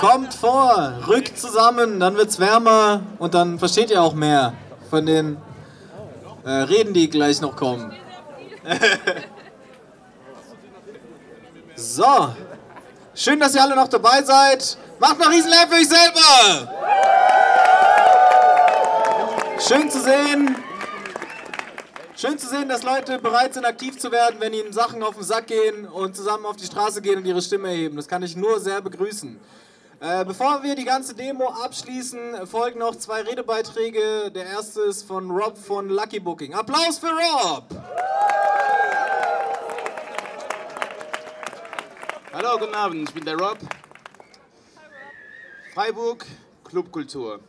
Kommt vor, rückt zusammen, dann wird's wärmer und dann versteht ihr auch mehr von den äh, Reden, die gleich noch kommen. so, schön, dass ihr alle noch dabei seid. Macht mal Riesenlärm für euch selber! Schön zu sehen. Schön zu sehen, dass Leute bereit sind, aktiv zu werden, wenn ihnen Sachen auf den Sack gehen und zusammen auf die Straße gehen und ihre Stimme erheben. Das kann ich nur sehr begrüßen. Äh, bevor wir die ganze Demo abschließen, folgen noch zwei Redebeiträge. Der erste ist von Rob von Lucky Booking. Applaus für Rob! Hallo, guten Abend, ich bin der Rob. Freiburg, Clubkultur.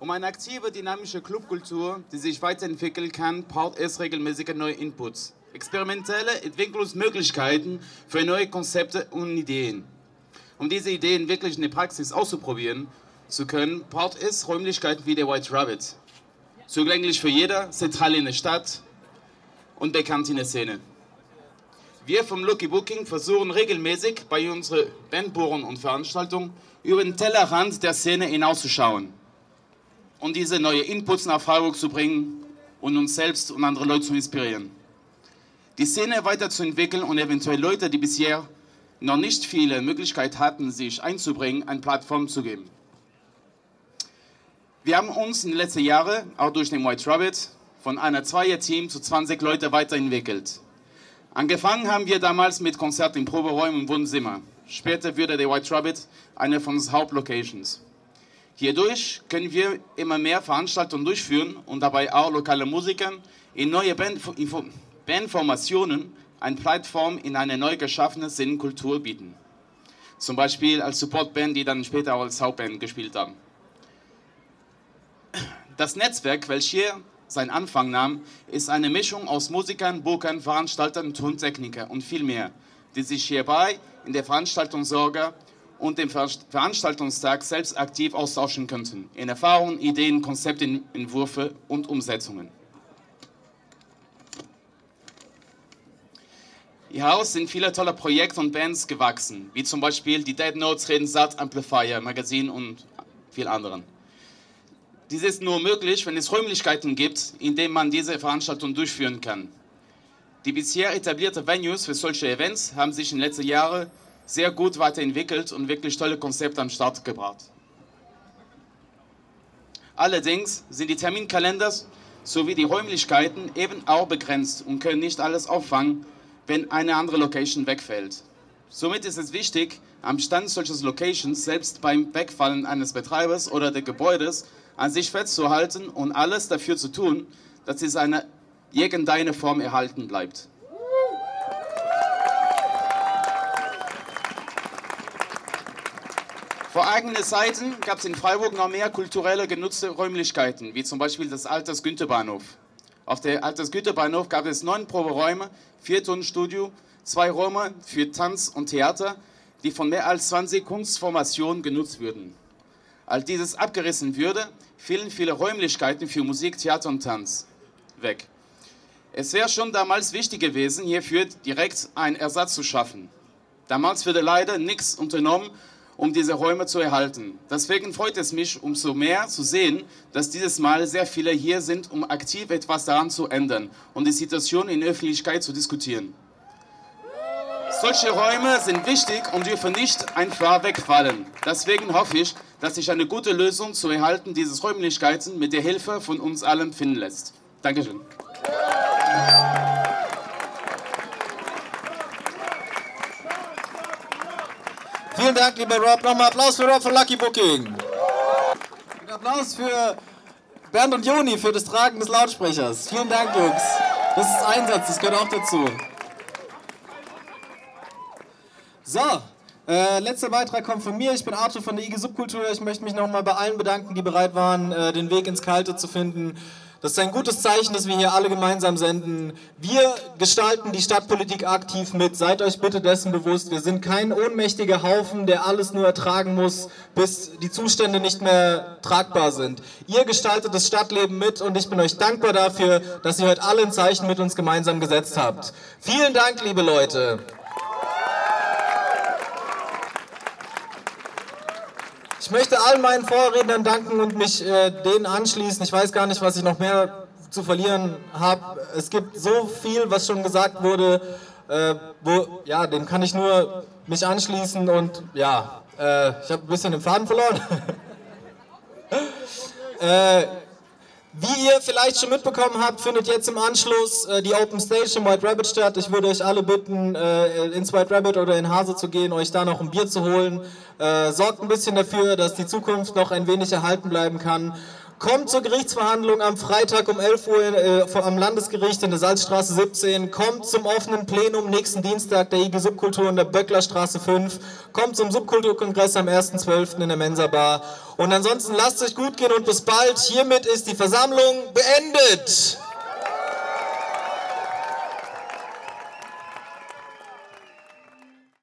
Um eine aktive, dynamische Clubkultur, die sich weiterentwickeln kann, braucht es regelmäßige neue Inputs, experimentelle Entwicklungsmöglichkeiten für neue Konzepte und Ideen. Um diese Ideen wirklich in der Praxis auszuprobieren zu können, braucht es Räumlichkeiten wie der White Rabbit. Zugänglich für jeder, zentral in der Stadt und bekannt in der Szene. Wir vom Lucky Booking versuchen regelmäßig bei unseren Bandbohren und Veranstaltungen über den Tellerrand der Szene hinauszuschauen und diese neue Inputs nach Freiburg zu bringen und uns selbst und andere Leute zu inspirieren. Die Szene weiterzuentwickeln und eventuell Leute, die bisher noch nicht viele Möglichkeiten hatten, sich einzubringen, eine Plattform zu geben. Wir haben uns in den letzten Jahren, auch durch den White Rabbit, von einer Zweier-Team zu 20 Leute weiterentwickelt. Angefangen haben wir damals mit Konzerten in Proberäumen und Wohnzimmer. Später wurde der White Rabbit eine von unseren Hauptlocations. Hierdurch können wir immer mehr Veranstaltungen durchführen und dabei auch lokale Musiker in neue Band, Bandformationen eine Plattform in eine neu geschaffene Sinnkultur bieten. Zum Beispiel als Supportband, die dann später auch als Hauptband gespielt haben. Das Netzwerk, welches hier seinen Anfang nahm, ist eine Mischung aus Musikern, Bookern, Veranstaltern, Tontechniker und viel mehr, die sich hierbei in der Veranstaltungssorge und dem Veranstaltungstag selbst aktiv austauschen könnten. In Erfahrungen, Ideen, Konzepte, Entwürfe und Umsetzungen. Hieraus sind viele tolle Projekte und Bands gewachsen, wie zum Beispiel die Dead Notes Reden Satt Amplifier Magazin und viel anderen. Dies ist nur möglich, wenn es Räumlichkeiten gibt, in denen man diese Veranstaltung durchführen kann. Die bisher etablierten Venues für solche Events haben sich in den letzten Jahren sehr gut weiterentwickelt und wirklich tolle Konzepte am Start gebracht. Allerdings sind die Terminkalender sowie die Räumlichkeiten eben auch begrenzt und können nicht alles auffangen, wenn eine andere Location wegfällt. Somit ist es wichtig, am Stand solcher Locations selbst beim Wegfallen eines Betreibers oder des Gebäudes an sich festzuhalten und alles dafür zu tun, dass es eine irgendeine Form erhalten bleibt. Vor eigenen Zeiten gab es in Freiburg noch mehr kulturelle genutzte Räumlichkeiten, wie zum Beispiel das Alters Güterbahnhof. Auf der Alters Güterbahnhof gab es neun Proberäume, vier Tonstudio, zwei Räume für Tanz und Theater, die von mehr als 20 Kunstformationen genutzt würden. Als dieses abgerissen würde, fielen viele Räumlichkeiten für Musik, Theater und Tanz weg. Es wäre schon damals wichtig gewesen, hierfür direkt einen Ersatz zu schaffen. Damals wurde leider nichts unternommen um diese Räume zu erhalten. Deswegen freut es mich umso mehr zu sehen, dass dieses Mal sehr viele hier sind, um aktiv etwas daran zu ändern und die Situation in Öffentlichkeit zu diskutieren. Solche Räume sind wichtig und dürfen nicht einfach wegfallen. Deswegen hoffe ich, dass sich eine gute Lösung zur Erhalten dieses Räumlichkeiten mit der Hilfe von uns allen finden lässt. Dankeschön. Vielen Dank, lieber Rob. Nochmal Applaus für Rob von Lucky Booking. Und Applaus für Bernd und Joni für das Tragen des Lautsprechers. Vielen Dank, Jungs. Das ist Einsatz, das gehört auch dazu. So, äh, letzter Beitrag kommt von mir. Ich bin Arthur von der IG Subkultur. Ich möchte mich nochmal bei allen bedanken, die bereit waren, äh, den Weg ins Kalte zu finden. Das ist ein gutes Zeichen, dass wir hier alle gemeinsam senden. Wir gestalten die Stadtpolitik aktiv mit. Seid euch bitte dessen bewusst. Wir sind kein ohnmächtiger Haufen, der alles nur ertragen muss, bis die Zustände nicht mehr tragbar sind. Ihr gestaltet das Stadtleben mit und ich bin euch dankbar dafür, dass ihr heute alle ein Zeichen mit uns gemeinsam gesetzt habt. Vielen Dank, liebe Leute. Ich möchte allen meinen Vorrednern danken und mich äh, denen anschließen. Ich weiß gar nicht, was ich noch mehr zu verlieren habe. Es gibt so viel, was schon gesagt wurde, äh, wo, ja, dem kann ich nur mich anschließen und ja, äh, ich habe ein bisschen den Faden verloren. äh, wie ihr vielleicht schon mitbekommen habt, findet jetzt im Anschluss äh, die Open Stage im White Rabbit statt. Ich würde euch alle bitten, äh, ins White Rabbit oder in Hase zu gehen, euch da noch ein Bier zu holen. Äh, sorgt ein bisschen dafür, dass die Zukunft noch ein wenig erhalten bleiben kann. Kommt zur Gerichtsverhandlung am Freitag um 11 Uhr äh, am Landesgericht in der Salzstraße 17. Kommt zum offenen Plenum nächsten Dienstag der IG Subkultur in der Böcklerstraße 5. Kommt zum Subkulturkongress am 1.12. in der Mensa Bar. Und ansonsten lasst es euch gut gehen und bis bald. Hiermit ist die Versammlung beendet.